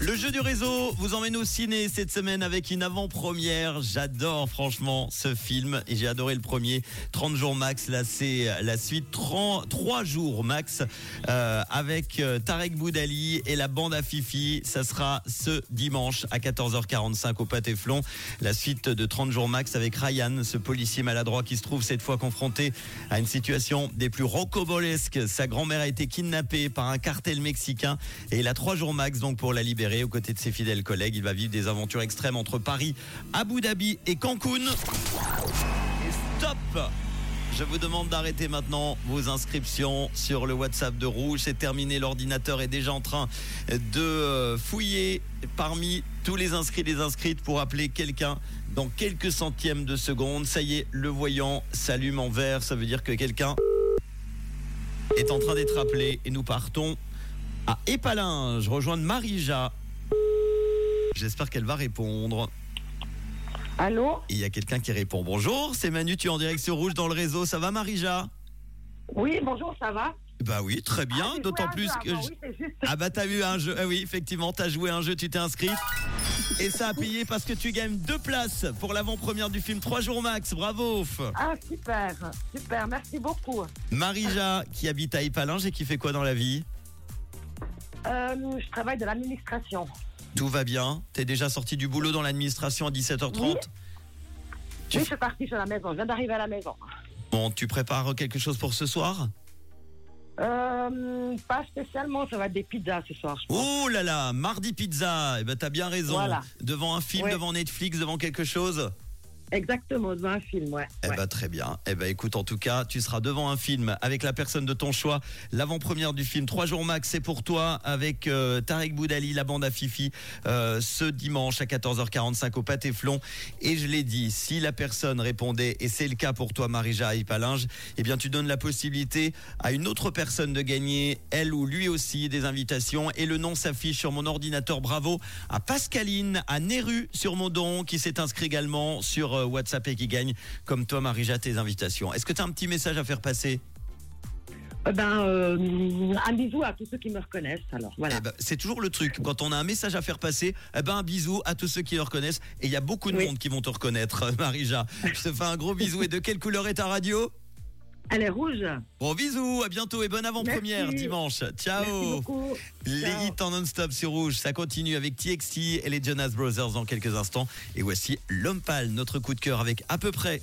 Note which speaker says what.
Speaker 1: Le jeu du réseau vous emmène au ciné cette semaine avec une avant-première. J'adore franchement ce film et j'ai adoré le premier. 30 jours max, là c'est la suite. 30, 3 jours max euh, avec euh, Tarek Boudali et la bande à Fifi. Ça sera ce dimanche à 14h45 au Pâté-Flon. La suite de 30 jours max avec Ryan, ce policier maladroit qui se trouve cette fois confronté à une situation des plus rocobolesques. Sa grand-mère a été kidnappée par un cartel mexicain et il a 3 jours max donc pour la libérer. Aux côtés de ses fidèles collègues, il va vivre des aventures extrêmes entre Paris, Abu Dhabi et Cancun. Et stop je vous demande d'arrêter maintenant vos inscriptions sur le WhatsApp de Rouge. C'est terminé, l'ordinateur est déjà en train de euh, fouiller parmi tous les inscrits et les inscrites pour appeler quelqu'un dans quelques centièmes de seconde. Ça y est, le voyant s'allume en vert, ça veut dire que quelqu'un est en train d'être appelé et nous partons à Épalinges, rejoindre Marija. J'espère qu'elle va répondre.
Speaker 2: Allô
Speaker 1: Il y a quelqu'un qui répond. Bonjour, c'est Manu, tu es en direct sur Rouge dans le réseau. Ça va Marija?
Speaker 2: Oui, bonjour, ça va?
Speaker 1: Bah oui, très bien,
Speaker 2: Ah,
Speaker 1: d'autant plus que...
Speaker 2: avant, oui, juste.
Speaker 1: Ah bah t'as eu un jeu, ah oui effectivement t'as joué un jeu, tu t'es inscrite et ça a payé parce que tu gagnes deux places pour l'avant-première du film 3 jours max, bravo
Speaker 2: Ah, super, super, merci beaucoup.
Speaker 1: Marija qui habite à Épalinges et qui fait quoi dans la vie?
Speaker 2: Je travaille de l'administration.
Speaker 1: Tout va bien, t'es déjà sorti du boulot dans l'administration à 17h30
Speaker 2: Oui.
Speaker 1: Tu
Speaker 2: Oui,
Speaker 1: f-
Speaker 2: je suis partie sur la maison, je viens d'arriver à la maison.
Speaker 1: Bon, tu prépares quelque chose pour ce soir?
Speaker 2: Euh, pas spécialement, ça va être des pizzas ce soir. je pense.
Speaker 1: Oh là là, mardi pizza, eh ben t'as bien raison.
Speaker 2: Voilà.
Speaker 1: Devant un film,
Speaker 2: Ouais.
Speaker 1: devant Netflix, devant quelque chose
Speaker 2: Exactement, devant un film, ouais.
Speaker 1: Eh
Speaker 2: ouais.
Speaker 1: ben très bien. Eh ben écoute, en tout cas, tu seras devant un film avec la personne de ton choix. L'avant-première du film 3 jours max, c'est pour toi avec euh, Tarek Boudali, la bande à Fifi, euh, ce dimanche à 14h45 au Pâté-Flon. Et je l'ai dit, si la personne répondait, et c'est le cas pour toi, Marija Ipalinge, eh bien tu donnes la possibilité à une autre personne de gagner, elle ou lui aussi, des invitations. Et le nom s'affiche sur mon ordinateur. Bravo à Pascaline, à Neru sur mon don, qui s'est inscrit également sur euh, WhatsApp et qui gagne, comme toi, Marija, tes invitations. Est-ce que tu as un petit message à faire passer?
Speaker 2: Eh ben, euh, un bisou à tous ceux qui me reconnaissent, alors, voilà.
Speaker 1: Eh ben, C'est toujours le truc. Quand on a un message à faire passer, eh ben, un bisou à tous ceux qui le reconnaissent. Et il y a beaucoup de
Speaker 2: Oui.
Speaker 1: monde qui vont te reconnaître, Marija. Je te fais un gros bisou. Et de quelle couleur est ta radio?
Speaker 2: Elle est rouge.
Speaker 1: Bon bisous, à bientôt et bonne avant-première dimanche. Ciao. Les
Speaker 2: Ciao.
Speaker 1: hits en non-stop sur Rouge, ça continue avec TXT et les Jonas Brothers dans quelques instants. Et voici L'Homme Pâle, notre coup de cœur avec à peu près.